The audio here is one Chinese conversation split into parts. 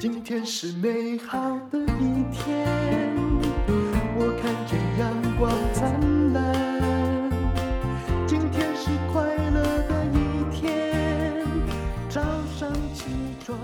今天是美好的一天，我看见阳光灿烂。今天是快乐的一天，早上起床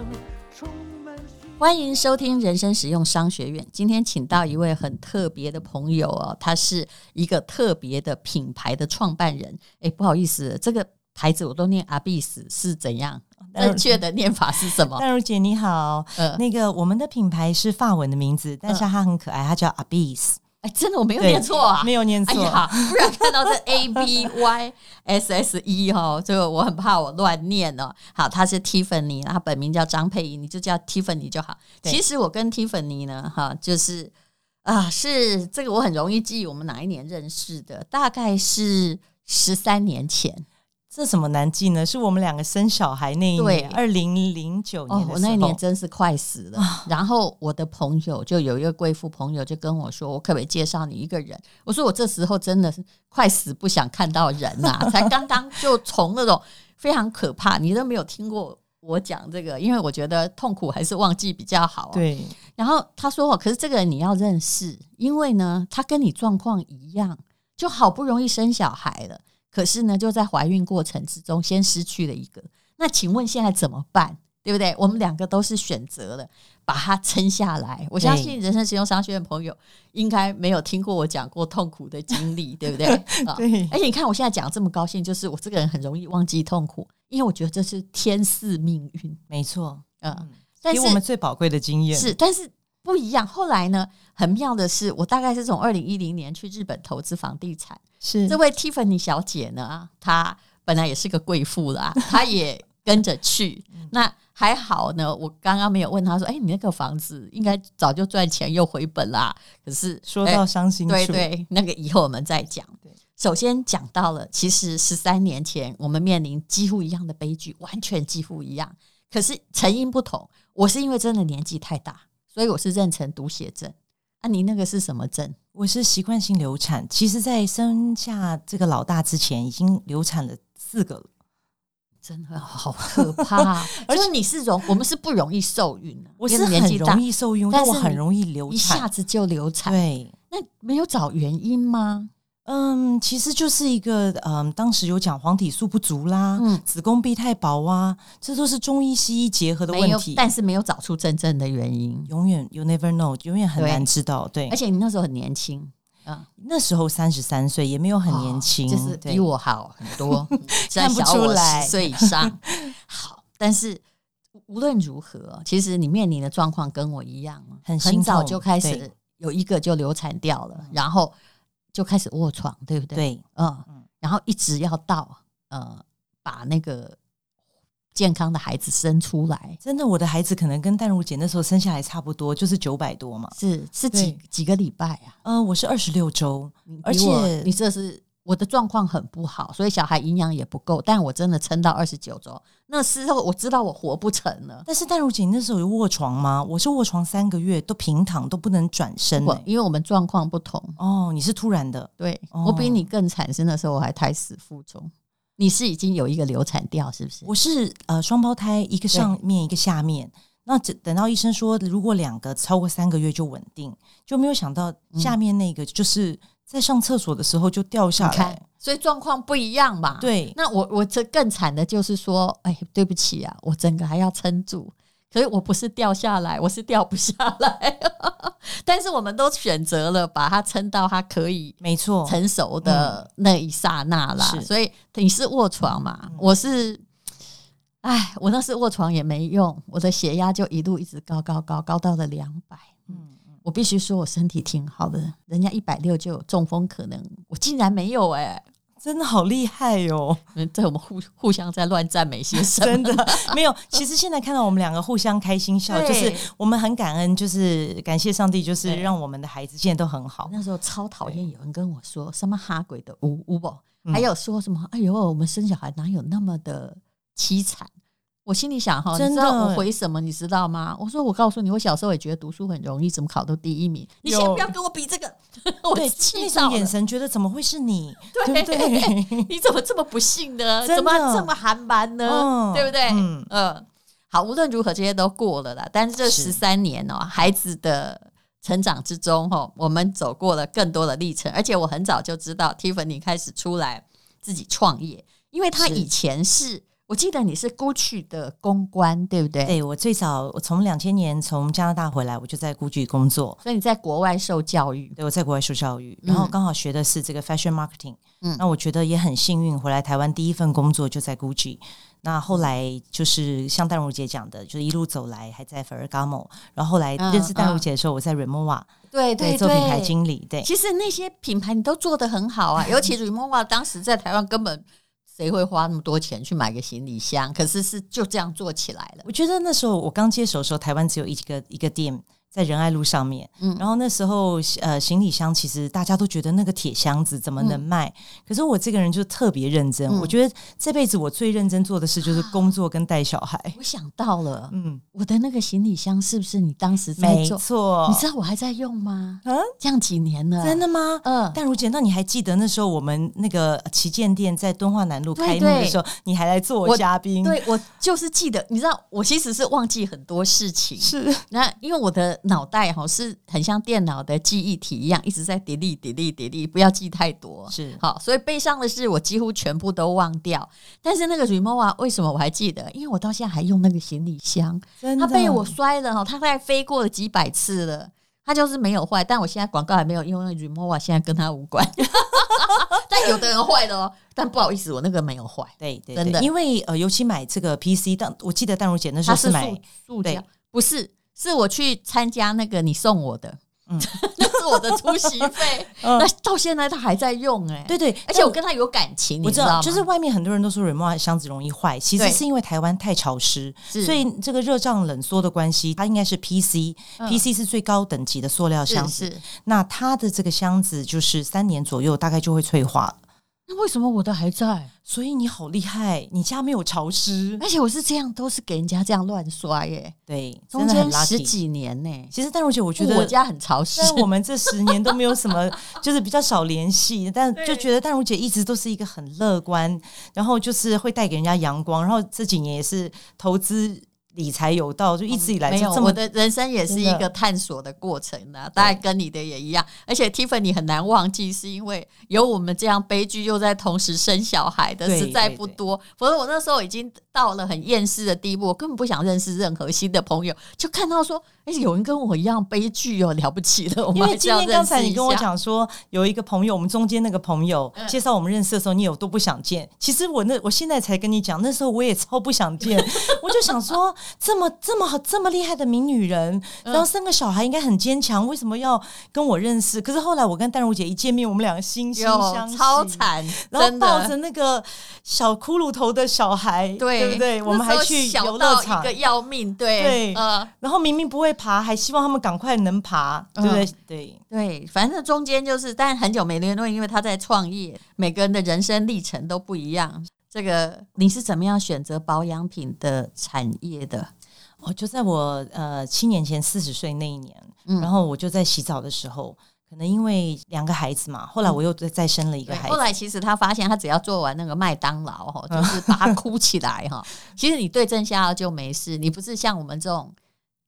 充满希望。欢迎收听人生实用商学院。今天请到一位很特别的朋友哦，他是一个特别的品牌的创办人。哎，不好意思，这个牌子我都念 Abyss 是怎样？正确的念法是什么？淡如姐你好，呃，那个我们的品牌是法文的名字，但是它很可爱，它叫 Abyss。哎，真的我没有念错啊，没有念错。不然看到这 A B Y S S E 哈，这个我很怕我乱念哦。好，她是 Tiffany，她本名叫张佩仪，你就叫 Tiffany 就好。其实我跟 Tiffany 呢，哈，就是啊，是这个我很容易记，我们哪一年认识的？大概是十三年前。这什么难记呢？是我们两个生小孩那一年，二零零九年。哦，我那一年真是快死了。啊、然后我的朋友就有一个贵妇朋友就跟我说：“我可不可以介绍你一个人？”我说：“我这时候真的是快死不想看到人呐、啊，才刚刚就从那种非常可怕，你都没有听过我讲这个，因为我觉得痛苦还是忘记比较好、啊。”对。然后他说：“哦，可是这个人你要认识，因为呢，他跟你状况一样，就好不容易生小孩了。”可是呢，就在怀孕过程之中，先失去了一个。那请问现在怎么办？对不对？我们两个都是选择了把它撑下来。我相信人生实用商学院的朋友应该没有听过我讲过痛苦的经历，对不对？对。而且你看我现在讲这么高兴，就是我这个人很容易忘记痛苦，因为我觉得这是天赐命运。没错，嗯，但是给我们最宝贵的经验是，但是不一样。后来呢，很妙的是，我大概是从二零一零年去日本投资房地产。是这位 Tiffany 小姐呢，她本来也是个贵妇啦，她也跟着去。那还好呢，我刚刚没有问她说：“哎，你那个房子应该早就赚钱又回本啦。”可是说到伤心处，对对，那个以后我们再讲。首先讲到了，其实十三年前我们面临几乎一样的悲剧，完全几乎一样。可是成因不同，我是因为真的年纪太大，所以我是妊娠毒血症。啊，你那个是什么症？我是习惯性流产，其实，在生下这个老大之前，已经流产了四个了，真的好可怕。而且你是容，我们是不容易受孕的，我是很容易受孕，但我很容易流产，一下子就流产。对，那没有找原因吗？嗯，其实就是一个嗯，当时有讲黄体素不足啦，嗯，子宫壁太薄啊，这都是中医西医结合的问题，但是没有找出真正的原因，永远 you never know，永远很难知道，对。对，而且你那时候很年轻，嗯，那时候三十三岁，也没有很年轻，哦，就是比我好很多，看不出来十岁以上。好，但是无论如何，其实你面临的状况跟我一样，很很早就开始有一个就流产掉了，然后。就开始卧床，对不对？对，嗯，然后一直要到呃，把那个健康的孩子生出来。真的，我的孩子可能跟淡如姐那时候生下来差不多，就是九百多嘛。是是几几个礼拜啊？嗯、呃，我是二十六周，而且你这是。我的状况很不好，所以小孩营养也不够，但我真的撑到二十九周。那时候我知道我活不成了。但是戴如姐那时候有卧床吗？我是卧床三个月，都平躺都不能转身，欸，因为我们状况不同。哦，你是突然的，对，哦，我比你更惨，生的时候我还胎死腹中。你是已经有一个流产掉，是不是？我是呃双胞胎，一个上面一个下面。那等到医生说，如果两个超过三个月就稳定，就没有想到下面那个就是。在上厕所的时候就掉下来，所以状况不一样嘛。对，那我我这更惨的就是说，哎，对不起啊，我整个还要撑住，所以我不是掉下来，我是掉不下来。但是我们都选择了把它撑到它可以没错成熟的那一刹那啦。嗯、所以你是卧床嘛，嗯、我是，哎，我那是卧床也没用，我的血压就一路一直高高高高到了两百。嗯。我必须说，我身体挺好的，人家一百六就有中风可能，我竟然没有哎、欸，真的好厉害哟、哦！在我们互互相在乱赞美些什么？真的没有。其实现在看到我们两个互相开心笑，就是我们很感恩，就是感谢上帝，就是让我们的孩子现在都很好。那时候超讨厌有人跟我说什么哈鬼的呜呜不，还有说什么哎呦，我们生小孩哪有那么的凄惨？我心里想哈，你知道我回什么？你知道吗？我说我告诉你，我小时候也觉得读书很容易，怎么考到第一名？你先不要跟我比这个，我气到眼神觉得怎么会是你？对不对？你怎么这么不幸呢？怎么这么寒蛮呢？对不对？嗯嗯。好，无论如何这些都过了啦。但是这十三年哦，孩子的成长之中，哈，我们走过了更多的历程。而且我很早就知道，Tiffany 开始出来自己创业，因为他以前是。我记得你是 Gucci 的公关，对不对？对，我最早我从两千年从加拿大回来，我就在 Gucci 工作。所以你在国外受教育？对，我在国外受教育，然后刚好学的是这个 Fashion Marketing。嗯，那我觉得也很幸运，回来台湾第一份工作就在 Gucci。那后来就是像淡如姐讲的，就是一路走来还在 Ferragamo，然后后来认识淡如姐的时候，我在 Remova，对对，做品牌经理。对，其实那些品牌你都做得很好啊，尤其 Remova 当时在台湾根本。谁会花那么多钱去买个行李箱？可是是就这样做起来了。我觉得那时候我刚接手的时候，台湾只有一个一个店。在仁爱路上面，嗯，然后那时候呃，行李箱其实大家都觉得那个铁箱子怎么能卖？嗯、可是我这个人就特别认真，嗯、我觉得这辈子我最认真做的事就是工作跟带小孩。我想到了，嗯，我的那个行李箱是不是你当时在做？没错，你知道我还在用吗？嗯，这样几年了，真的吗？嗯，但如姐，那你还记得那时候我们那个旗舰店在敦化南路开幕的时候，对对你还来做我嘉宾？对，我就是记得，你知道，我其实是忘记很多事情，是那因为我的。脑袋哈是很像电脑的记忆体一样，一直在 delete delete delete，不要记太多。是好，所以悲伤的事我几乎全部都忘掉。但是那个 Remova 为什么我还记得？因为我到现在还用那个行李箱，它被我摔了哈，它大概飞过了几百次了，它就是没有坏。但我现在广告还没有用，因为 Remova 现在跟它无关。但有的人坏的哦，但不好意思，我那个没有坏。对对，真的，因为呃，尤其买这个 PC，但我记得淡如姐那时候是买塑胶，不是。是我去参加那个你送我的，嗯，那是我的出席费。那到现在他还在用哎，对对，而且我跟他有感情，你知道？就是外面很多人都说箱子容易坏，其实是因为台湾太潮湿，所以这个热胀冷缩的关系，它应该是 PC，PC 是最高等级的塑料箱子。那它的这个箱子就是三年左右大概就会脆化了。那为什么我的还在？所以你好厉害，你家没有潮湿，而且我是这样，都是给人家这样乱摔耶。对，中间十几年呢。其实淡如姐，我觉得我家很潮湿，但我们这十年都没有什么，就是比较少联系，但就觉得淡如姐一直都是一个很乐观，然后就是会带给人家阳光，然后这几年也是投资。理财有道，就一直以来、嗯、没有。我的人生也是一个探索的过程呢、啊，大概跟你的也一样。而且 Tiffany 很难忘记，是因为有我们这样悲剧又在同时生小孩的，实在不多。否则我那时候已经到了很厌世的地步，我根本不想认识任何新的朋友。就看到说，哎、欸，有人跟我一样悲剧哦，了不起的。因为今天刚才你跟我讲说，有一个朋友，我们中间那个朋友介绍我们认识的时候，你有多不想见？其实我那我现在才跟你讲，那时候我也超不想见，我就想说。这么这么好这么厉害的名女人，然后生个小孩应该很坚强，为什么要跟我认识？可是后来我跟淡如姐一见面，我们两个惺惺相惜，超惨，然后抱着那个小骷髅头的小孩，对，对不对？我们还去游乐场，一个要命，对对，呃，然后明明不会爬，还希望他们赶快能爬，对不对？对对，反正中间就是，但很久没联络，因为他在创业，每个人的人生历程都不一样。这个你是怎么样选择保养品的产业的？哦，就在我呃七年前四十岁那一年，嗯，然后我就在洗澡的时候，可能因为两个孩子嘛，后来我又再再生了一个孩子。后来其实他发现，他只要做完那个麦当劳哈，就是把他哭起来哈，其实你对症下药就没事，你不是像我们这种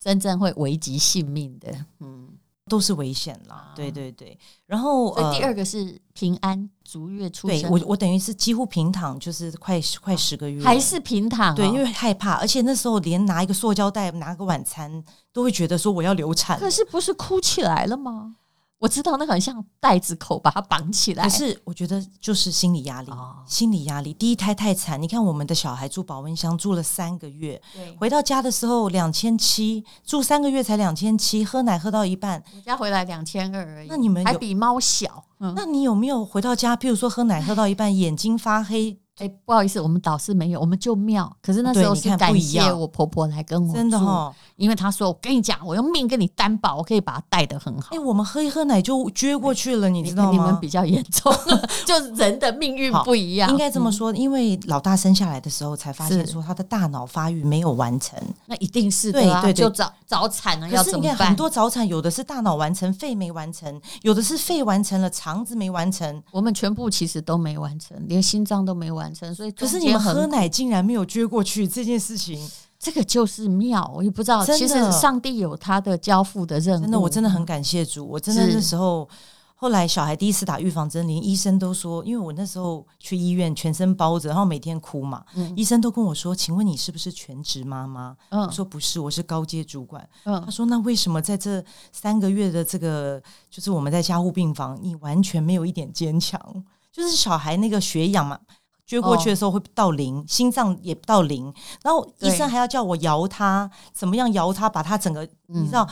真正会危及性命的，嗯。都是危险啦，对对对。然后，呃，第二个是平安足月出生，对我我等于是几乎平躺，就是快快十个月，还是平躺，对，因为害怕，而且那时候连拿一个塑胶袋拿个晚餐都会觉得说我要流产，可是不是哭起来了吗？我知道那个很像袋子口，把它绑起来。可是我觉得就是心理压力，哦、心理压力。第一胎太惨，你看我们的小孩住保温箱住了三个月，回到家的时候两千七，住三个月才两千七，喝奶喝到一半，我家回来两千二而已。那你们还比猫小？嗯、那你有没有回到家？譬如说喝奶喝到一半，眼睛发黑？哎、欸，不好意思，我们导师没有，我们就妙。可是那时候是感谢我婆婆来跟我真的哦，因为她说：“我跟你讲，我用命跟你担保，我可以把它带得很好。”哎，我们喝一喝奶就撅过去了，你知道吗？你们比较严重，就是人的命运不一样。应该这么说，因为老大生下来的时候才发现说他的大脑发育没有完成，那一定是对对，就早早产了。要怎么办？很多早产有的是大脑完成，肺没完成；有的是肺完成了，肠子没完成。我们全部其实都没完成，连心脏都没完成，所以可是你。你们喝奶竟然没有撅过去这件事情，这个就是妙，我也不知道，其实上帝有他的交付的任务。真的，我真的很感谢主，我真的那时候。后来小孩第一次打预防针，连医生都说，因为我那时候去医院全身包着，然后每天哭嘛，嗯、医生都跟我说：“请问你是不是全职妈妈？”嗯、我说：“不是，我是高阶主管。嗯”他说：“那为什么在这三个月的这个，就是我们在加护病房，你完全没有一点坚强？就是小孩那个血氧嘛，撅过去的时候会到零，哦、心脏也到零，然后医生还要叫我摇它，怎么样摇它，把它整个，嗯、你知道，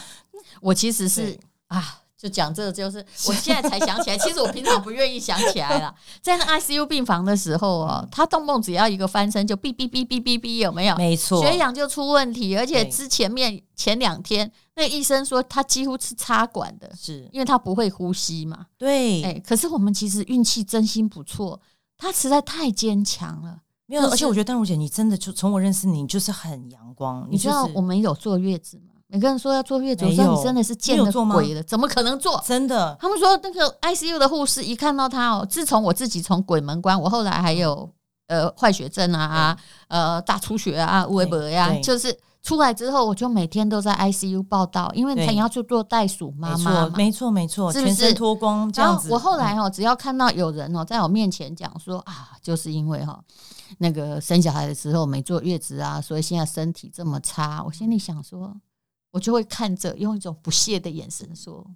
我其实是啊。”就讲这个，就是 我现在才想起来，其实我平常不愿意想起来了。在那 ICU 病房的时候哦，他动不动只要一个翻身就哔哔哔哔哔哔，有没有？没错，血氧就出问题，而且之前面前两天那医生说他几乎是插管的，是因为他不会呼吸嘛。对，哎，可是我们其实运气真心不错，他实在太坚强了。没有，而且我觉得丹如姐你真的就从我认识你，你就是很阳光。你知道我们有坐月子吗？每个人说要坐月子，我说你真的是见了鬼了，怎么可能坐？真的，他们说那个 ICU 的护士一看到他哦，自从我自己从鬼门关，我后来还有呃坏血症啊，呃大出血啊，微博呀，就是出来之后，我就每天都在 ICU 报道，因为他要去做袋鼠妈妈，没错没错，全身脱光这样子。我后来哦，只要看到有人哦在我面前讲说啊，就是因为哈那个生小孩的时候没坐月子啊，所以现在身体这么差，我心里想说。我就会看着，用一种不屑的眼神说：“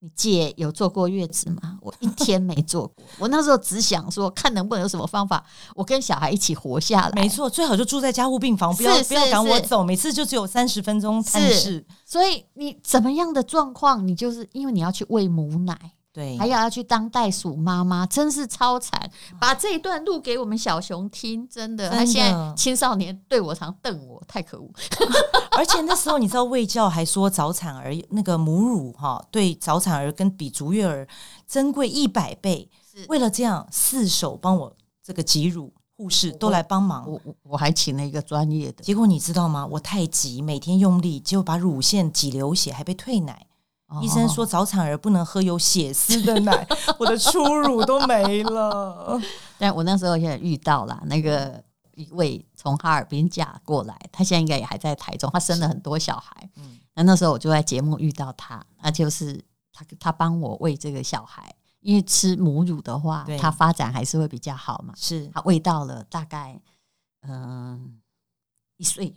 你姐有坐过月子吗？我一天没坐过。我那时候只想说，看能不能有什么方法，我跟小孩一起活下来。没错，最好就住在加护病房，不要不要赶我走。每次就只有三十分钟探视，所以你怎么样的状况，你就是因为你要去喂母奶。”对，还要要去当袋鼠妈妈，真是超惨！把这一段录给我们小熊听，真的，真的他现在青少年对我常瞪我，太可恶。而且那时候你知道卫教还说早产儿那个母乳哈，对早产儿跟比足月儿珍贵一百倍。是为了这样，四手帮我这个挤乳护士都来帮忙，我我我还请了一个专业的。结果你知道吗？我太急，每天用力，结果把乳腺挤流血，还被退奶。医生说早产儿不能喝有血丝的奶，我的初乳都没了。但我那时候也遇到了那个一位从哈尔滨嫁过来，他现在应该也还在台中，他生了很多小孩。嗯，那那时候我就在节目遇到他，那就是他他帮我喂这个小孩，因为吃母乳的话，对他发展还是会比较好嘛。是他喂到了大概嗯、呃、一岁，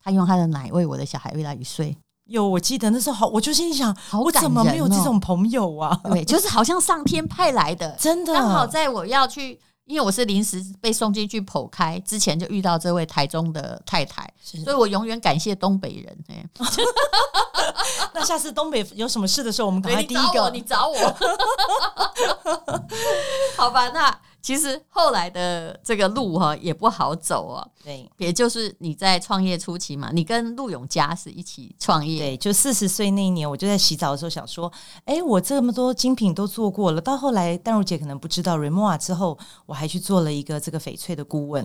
他用他的奶喂我的小孩喂到一岁。有，我记得那时候好，我就心里想，好、哦、我怎么没有这种朋友啊？对，就是好像上天派来的，真的。刚好在我要去，因为我是临时被送进去剖开之前，就遇到这位台中的太太，所以我永远感谢东北人。哎，那下次东北有什么事的时候，我们赶快第一个，你找我，你找我好吧？那。其实后来的这个路哈也不好走哦。对，也就是你在创业初期嘛，你跟陆永嘉是一起创业。对，就四十岁那一年，我就在洗澡的时候想说，哎，我这么多精品都做过了。到后来，淡如姐可能不知道，remora 之后，我还去做了一个这个翡翠的顾问。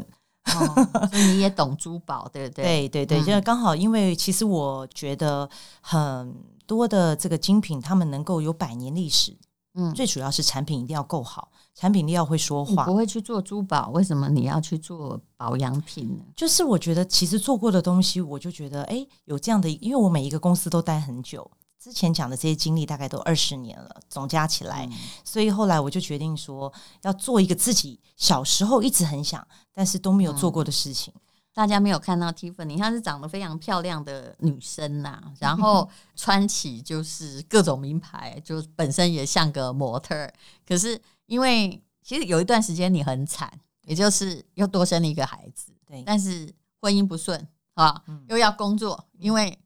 哦，你也懂珠宝，对不对？对对对，就刚好，因为其实我觉得很多的这个精品，他们能够有百年历史。嗯，最主要是产品一定要够好，产品力要会说话。不会去做珠宝，为什么你要去做保养品呢？就是我觉得，其实做过的东西，我就觉得，哎，有这样的，因为我每一个公司都待很久，之前讲的这些经历大概都二十年了，总加起来，嗯、所以后来我就决定说，要做一个自己小时候一直很想，但是都没有做过的事情。嗯大家没有看到 Tiffany，她是长得非常漂亮的女生呐、啊，然后穿起就是各种名牌，就本身也像个模特。可是因为其实有一段时间你很惨，也就是又多生了一个孩子，对，但是婚姻不顺啊，又要工作，因为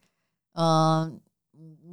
嗯、呃，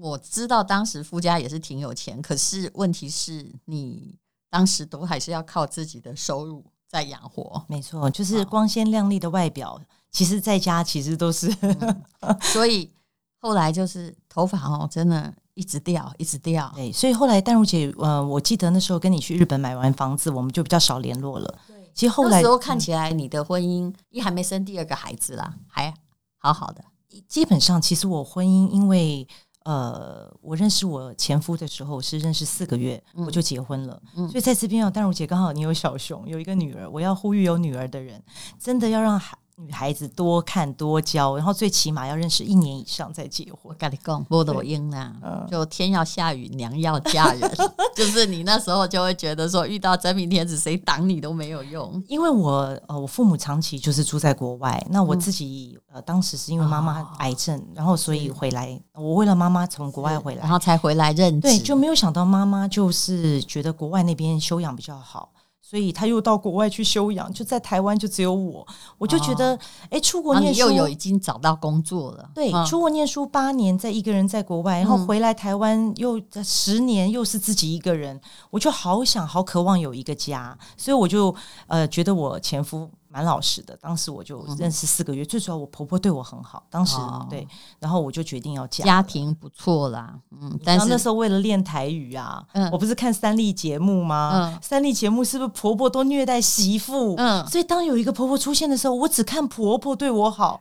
我知道当时夫家也是挺有钱，可是问题是你当时都还是要靠自己的收入。在养活，没错，就是光鲜亮丽的外表，哦、其实在家其实都是、嗯，所以后来就是头发哦，真的一直掉，一直掉。对，所以后来淡如姐，呃，我记得那时候跟你去日本买完房子，我们就比较少联络了。对，其实后来那时候看起来你的婚姻，一还没生第二个孩子啦，还好好的。基本上，其实我婚姻因为。呃，我认识我前夫的时候是认识四个月，嗯、我就结婚了。嗯、所以在这边哦，丹如姐刚好你有小熊，有一个女儿，我要呼吁有女儿的人，真的要让孩女孩子多看多交，然后最起码要认识一年以上再结婚。我跟你讲，不抖音啦，就天要下雨，娘要嫁人，就是你那时候就会觉得说，遇到真命天子，谁挡你都没有用。因为我呃，我父母长期就是住在国外，那我自己、嗯、呃，当时是因为妈妈癌症，哦、然后所以回来，我为了妈妈从国外回来，然后才回来认对，就没有想到妈妈就是觉得国外那边修养比较好。所以他又到国外去休养，就在台湾就只有我，我就觉得，哎、哦，出国念书又有已经找到工作了，对，嗯、出国念书八年，在一个人在国外，然后回来台湾又十年，又是自己一个人，我就好想好渴望有一个家，所以我就呃觉得我前夫。蛮老实的，当时我就认识四个月，嗯、最主要我婆婆对我很好，当时、哦、对，然后我就决定要嫁，家庭不错啦，嗯，但是那时候为了练台语啊，嗯、我不是看三立节目吗？嗯、三立节目是不是婆婆都虐待媳妇？嗯，所以当有一个婆婆出现的时候，我只看婆婆对我好，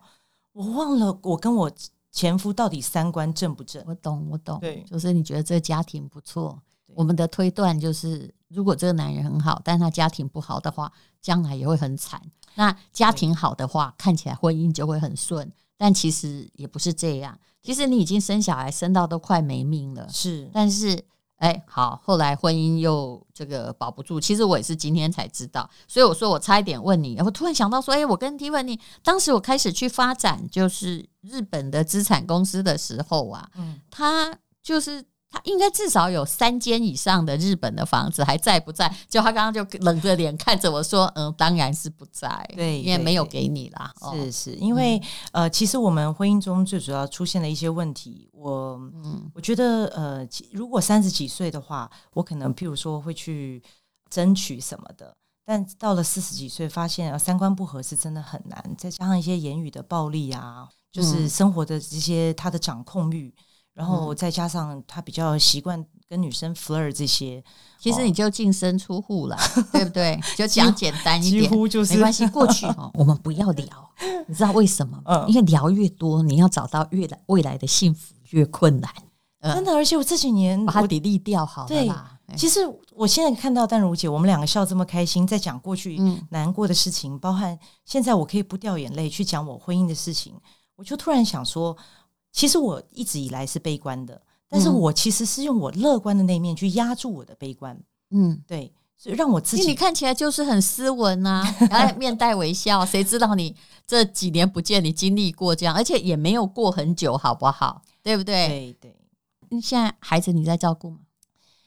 我忘了我跟我前夫到底三观正不正？我懂，我懂，对，就是你觉得这个家庭不错。我们的推断就是，如果这个男人很好，但他家庭不好的话，将来也会很惨。那家庭好的话，看起来婚姻就会很顺，但其实也不是这样。其实你已经生小孩生到都快没命了，是。但是，哎，好，后来婚姻又这个保不住。其实我也是今天才知道，所以我说我差一点问你。我突然想到说，哎，我跟 Tiffany 当时我开始去发展就是日本的资产公司的时候啊，嗯，他就是。他应该至少有三间以上的日本的房子还在不在？就他刚刚就冷着脸看着我说：“嗯，当然是不在，对，因为没有给你啦。”是是，因为、嗯、呃，其实我们婚姻中最主要出现的一些问题，我嗯，我觉得呃，如果三十几岁的话，我可能譬如说会去争取什么的，但到了四十几岁，发现三观不合是真的很难，再加上一些言语的暴力啊，就是生活的这些他的掌控欲。然后再加上他比较习惯跟女生 flirt 这些，其实你就净身出户了，对不对？就讲简单一点，几乎就是没关系。过去 我们不要聊，你知道为什么？嗯，因为聊越多，你要找到越来未来的幸福越困难。真的，而且我这几年把它 delete 掉好了啦。其实我现在看到淡如姐，我们两个笑这么开心，在讲过去难过的事情，包含现在我可以不掉眼泪去讲我婚姻的事情，我就突然想说。其实我一直以来是悲观的，但是我其实是用我乐观的那一面去压住我的悲观。嗯，对，所以让我自己。你看起来就是很斯文啊，然后面带微笑，谁知道你这几年不见，你经历过这样，而且也没有过很久，好不好？对不对？对对。现在孩子你在照顾吗？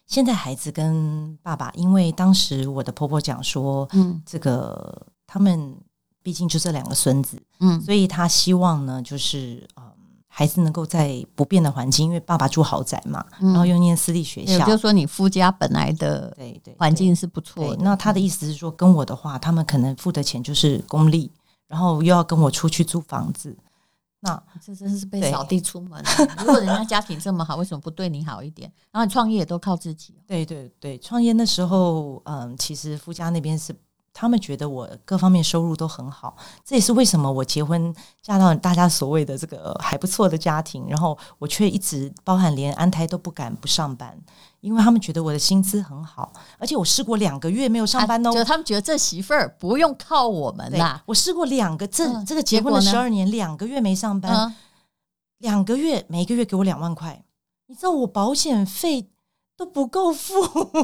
现在孩子跟爸爸，因为当时我的婆婆讲说，嗯，这个他们毕竟就这两个孙子，嗯，所以他希望呢，就是啊。孩子能够在不变的环境，因为爸爸住豪宅嘛，然后又念私立学校，也就是说你夫家本来的对对环境是不错的。那他的意思是说，跟我的话，他们可能付的钱就是公立，然后又要跟我出去租房子，那这真是被扫地出门。如果人家家庭这么好，为什么不对你好一点？然后你创业也都靠自己。对对对，创业那时候，嗯，其实夫家那边是。他们觉得我各方面收入都很好，这也是为什么我结婚嫁到大家所谓的这个还不错的家庭，然后我却一直包含连安胎都不敢不上班，因为他们觉得我的薪资很好，而且我试过两个月没有上班哦，就他们觉得这媳妇儿不用靠我们啦。我试过两个这、嗯、这个结婚了十二年，两个月没上班，嗯、两个月每个月给我两万块，你知道我保险费。都不够付，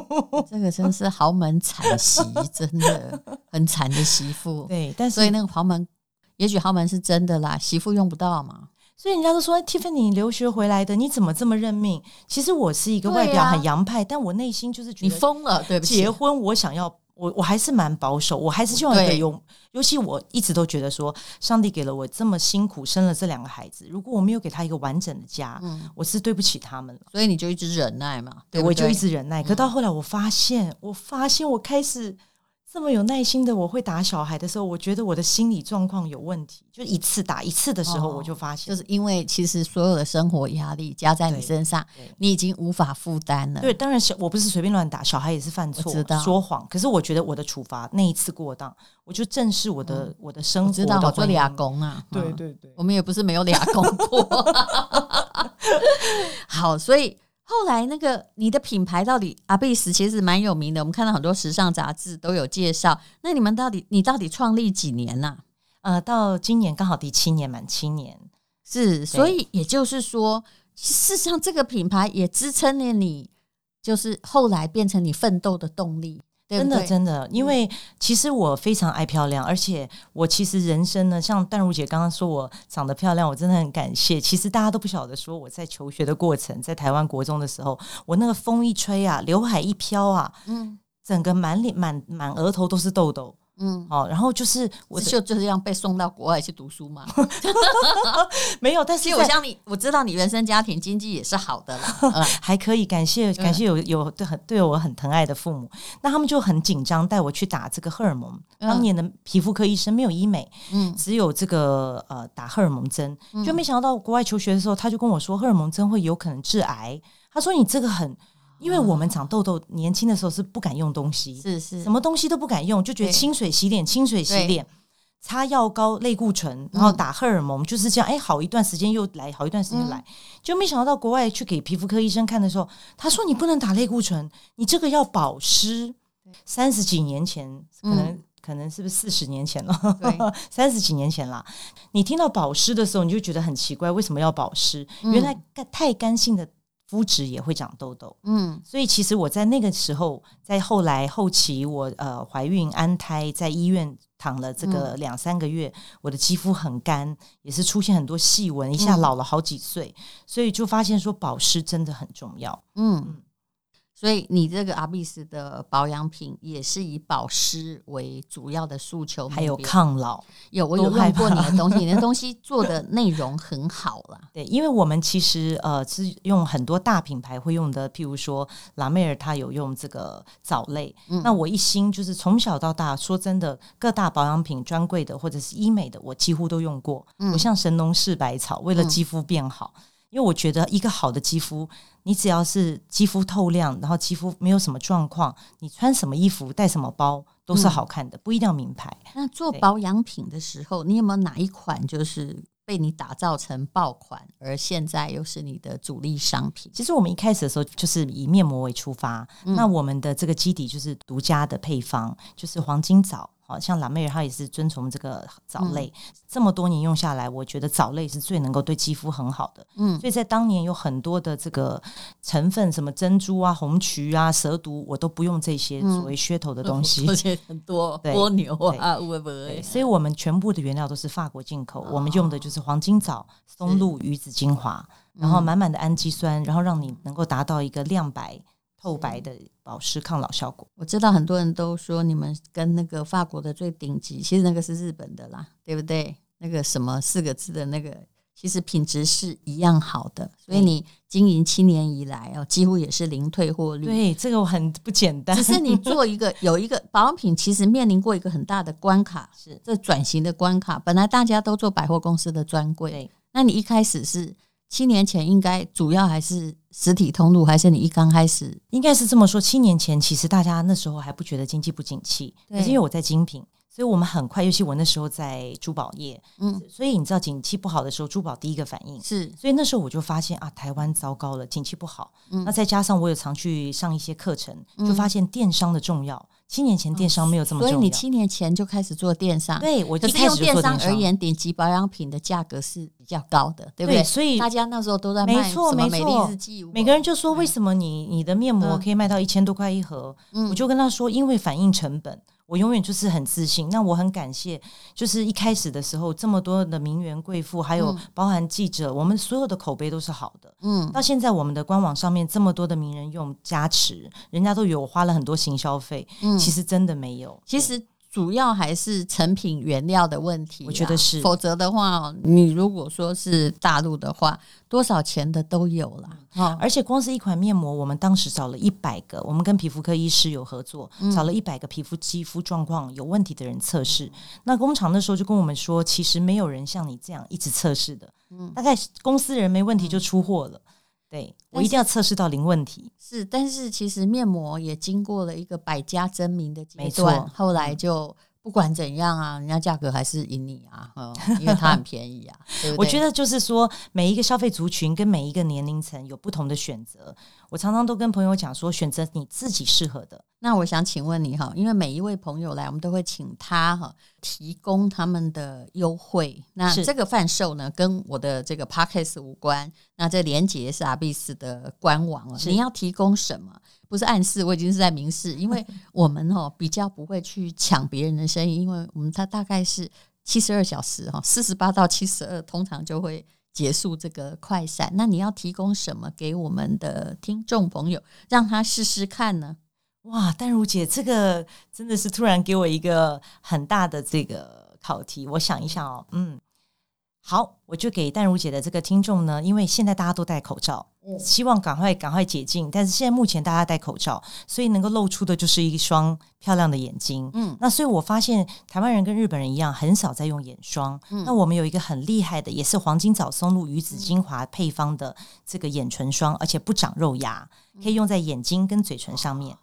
这个真是豪门惨媳，真的很惨的媳妇。对，但是所以那个豪门，也许豪门是真的啦，媳妇用不到嘛。所以人家都说，Tiffany 留学回来的，你怎么这么认命？其实我是一个外表很洋派，但我内心就是觉得你疯了，对不起。结婚我想要。我我还是蛮保守，我还是希望可以用。尤其我一直都觉得说，上帝给了我这么辛苦生了这两个孩子，如果我没有给他一个完整的家，嗯，我是对不起他们了。所以你就一直忍耐嘛，对，对，我就一直忍耐。可到后来，我发现，嗯、我发现我开始。这么有耐心的我会打小孩的时候，我觉得我的心理状况有问题。就一次打一次的时候，我就发现，就是因为其实所有的生活压力加在你身上，你已经无法负担了。对，当然小我不是随便乱打，小孩也是犯错、说谎。可是我觉得我的处罚那一次过当，我就正视我的我的生活。知道我做俩工啊，对对对，我们也不是没有俩工过。好，所以。后来那个你的品牌到底阿贝斯其实蛮有名的，我们看到很多时尚杂志都有介绍。那你们到底你到底创立几年呐、啊？呃，到今年刚好第七年满七年，是，所以也就是说，事实上这个品牌也支撑了你，就是后来变成你奋斗的动力。对对，真的，真的，因为其实我非常爱漂亮，而且我其实人生呢，像淡如姐刚刚说我长得漂亮，我真的很感谢。其实大家都不晓得，说我在求学的过程，在台湾国中的时候，我那个风一吹啊，刘海一飘啊，嗯，整个满脸满满额头都是痘痘。嗯，好，然后就是我就就这样被送到国外去读书嘛，没有，但是我想你，我知道你原生家庭经济也是好的啦，嗯、还可以，感谢感谢有有对很对我很疼爱的父母，那他们就很紧张带我去打这个荷尔蒙。当年的皮肤科医生没有医美，嗯，只有这个呃打荷尔蒙针，就没想到到国外求学的时候，他就跟我说荷尔蒙针会有可能致癌，他说你这个很。因为我们长痘痘，年轻的时候是不敢用东西，是是，什么东西都不敢用，就觉得清水洗脸，清水洗脸，擦药膏、类固醇，然后打荷尔蒙，就是这样。哎，好一段时间又来，好一段时间来，就没想到到国外去给皮肤科医生看的时候，他说你不能打类固醇，你这个要保湿。三十几年前，可能可能是不是四十年前了？三十几年前了。你听到保湿的时候，你就觉得很奇怪，为什么要保湿？原来太干性的。肤质也会长痘痘，嗯，所以其实我在那个时候，在后来后期我，我呃怀孕安胎，在医院躺了这个两三个月，嗯、我的肌肤很干，也是出现很多细纹，一下老了好几岁，嗯、所以就发现说保湿真的很重要，嗯。嗯所以你这个阿碧斯的保养品也是以保湿为主要的诉求，还有抗老。有我有用过你的东西，你的东西做的内容很好了。对，因为我们其实呃是用很多大品牌会用的，譬如说拉梅尔，他有用这个藻类。嗯、那我一心就是从小到大，说真的，各大保养品专柜的或者是医美的，我几乎都用过。嗯、我像神农氏百草，为了肌肤变好。嗯因为我觉得一个好的肌肤，你只要是肌肤透亮，然后肌肤没有什么状况，你穿什么衣服、带什么包都是好看的，嗯、不一定要名牌。那做保养品的时候，你有没有哪一款就是被你打造成爆款，而现在又是你的主力商品？其实我们一开始的时候就是以面膜为出发，嗯、那我们的这个基底就是独家的配方，就是黄金藻。好像拉梅尔，它也是遵从这个藻类，嗯、这么多年用下来，我觉得藻类是最能够对肌肤很好的。嗯，所以在当年有很多的这个成分，什么珍珠啊、红曲啊、蛇毒，我都不用这些作为噱头的东西。而且很多 蜗牛啊，会不会？所以我们全部的原料都是法国进口，哦、我们用的就是黄金藻、松露、鱼子精华，然后满满的氨基酸，然后让你能够达到一个亮白。透白的保湿抗老效果，我知道很多人都说你们跟那个法国的最顶级，其实那个是日本的啦，对不对？那个什么四个字的那个，其实品质是一样好的。所以你经营七年以来哦，几乎也是零退货率。对，这个我很不简单。只是你 做一个有一个保养品，其实面临过一个很大的关卡，是这转型的关卡。本来大家都做百货公司的专柜，那你一开始是。七年前应该主要还是实体通路，还是你一刚开始应该是这么说？七年前其实大家那时候还不觉得经济不景气，可是因为我在精品，所以我们很快，尤其我那时候在珠宝业，嗯，所以你知道景气不好的时候，珠宝第一个反应是，所以那时候我就发现啊，台湾糟糕了，景气不好。嗯，那再加上我有常去上一些课程，就发现电商的重要。七年前电商没有这么重要，所以你七年前就开始做电商。对，我就开始做电商而言，顶级保养品的价格是比较高的，对不对？所以大家那时候都在卖什么美丽日记，每个人就说，为什么你你的面膜可以卖到一千多块一盒？我就跟他说，因为反应成本。我永远就是很自信，那我很感谢，就是一开始的时候这么多的名媛贵妇，还有包含记者，我们所有的口碑都是好的。嗯，到现在我们的官网上面这么多的名人用加持，人家都以为我花了很多行销费，嗯，其实真的没有。其实。主要还是成品原料的问题，我觉得是。否则的话，你如果说是大陆的话，多少钱的都有了。哦，而且光是一款面膜，我们当时找了一百个，我们跟皮肤科医师有合作，找了一百个皮肤肌肤状况有问题的人测试。那工厂那时候就跟我们说，其实没有人像你这样一直测试的，大概公司人没问题就出货了。对，我一定要测试到零问题。是，但是其实面膜也经过了一个百家争鸣的阶段，没错，后来就不管怎样啊，人家价格还是赢你啊，因为它很便宜啊。对对，我觉得就是说，每一个消费族群跟每一个年龄层有不同的选择。我常常都跟朋友讲说，选择你自己适合的。那我想请问你哈，因为每一位朋友来，我们都会请他哈提供他们的优惠。那这个贩售呢，跟我的这个 Podcast 无关。那这连接是阿碧斯的官网了。你要提供什么？不是暗示，我已经是在明示，因为 我们哦比较不会去抢别人的生意，因为我们它大概是七十二小时哈，四十八到七十二，通常就会结束这个快闪。那你要提供什么给我们的听众朋友，让他试试看呢？哇，丹如姐，这个真的是突然给我一个很大的这个考题。我想一想哦，嗯，好，我就给淡如姐的这个听众呢，因为现在大家都戴口罩，希望赶快赶快解禁。但是现在目前大家戴口罩，所以能够露出的就是一双漂亮的眼睛。嗯，那所以我发现台湾人跟日本人一样，很少在用眼霜。嗯，那我们有一个很厉害的，也是黄金藻松露鱼子精华配方的这个眼唇霜，而且不长肉芽，可以用在眼睛跟嘴唇上面。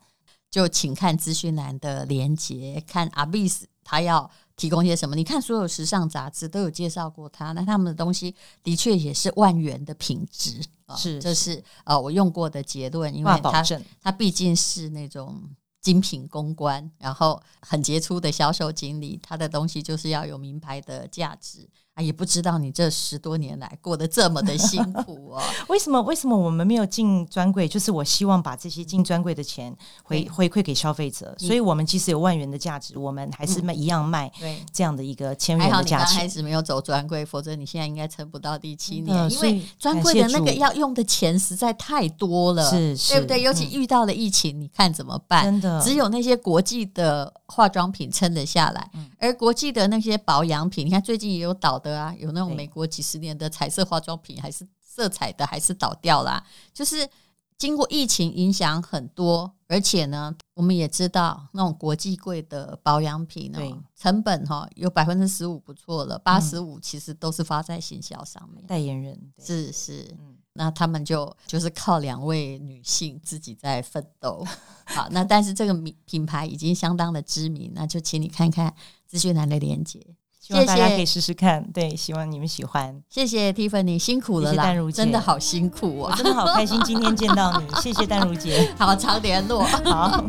就请看资讯栏的连接，看阿碧斯他要提供些什么。你看所有时尚杂志都有介绍过他，那他们的东西的确也是万元的品质啊，是，这是呃我用过的结论，因为他他毕竟是那种精品公关，然后很杰出的销售经理，他的东西就是要有名牌的价值。啊，也不知道你这十多年来过得这么的辛苦哦。为什么？为什么我们没有进专柜？就是我希望把这些进专柜的钱回回馈给消费者。所以，我们即使有万元的价值，我们还是卖一样卖这样的一个千元的价钱。还好你刚开始没有走专柜，否则你现在应该撑不到第七年。因为专柜的那个要用的钱实在太多了，是，对不对？尤其遇到了疫情，你看怎么办？真的，只有那些国际的化妆品撑得下来，而国际的那些保养品，你看最近也有倒。的啊，有那种美国几十年的彩色化妆品，还是色彩的，还是倒掉啦。就是经过疫情影响很多，而且呢，我们也知道那种国际贵的保养品呢，成本哈有百分之十五不错了，八十五其实都是发在行销上面。代言人是是，那他们就就是靠两位女性自己在奋斗。好，那但是这个品品牌已经相当的知名，那就请你看看资讯栏的链接。希望大家可以试试看，对，希望你们喜欢。谢谢 Tiffany，辛苦了啦，谢谢如姐，真的好辛苦啊，真的好开心今天见到你，谢谢淡如姐，好，常联络，好。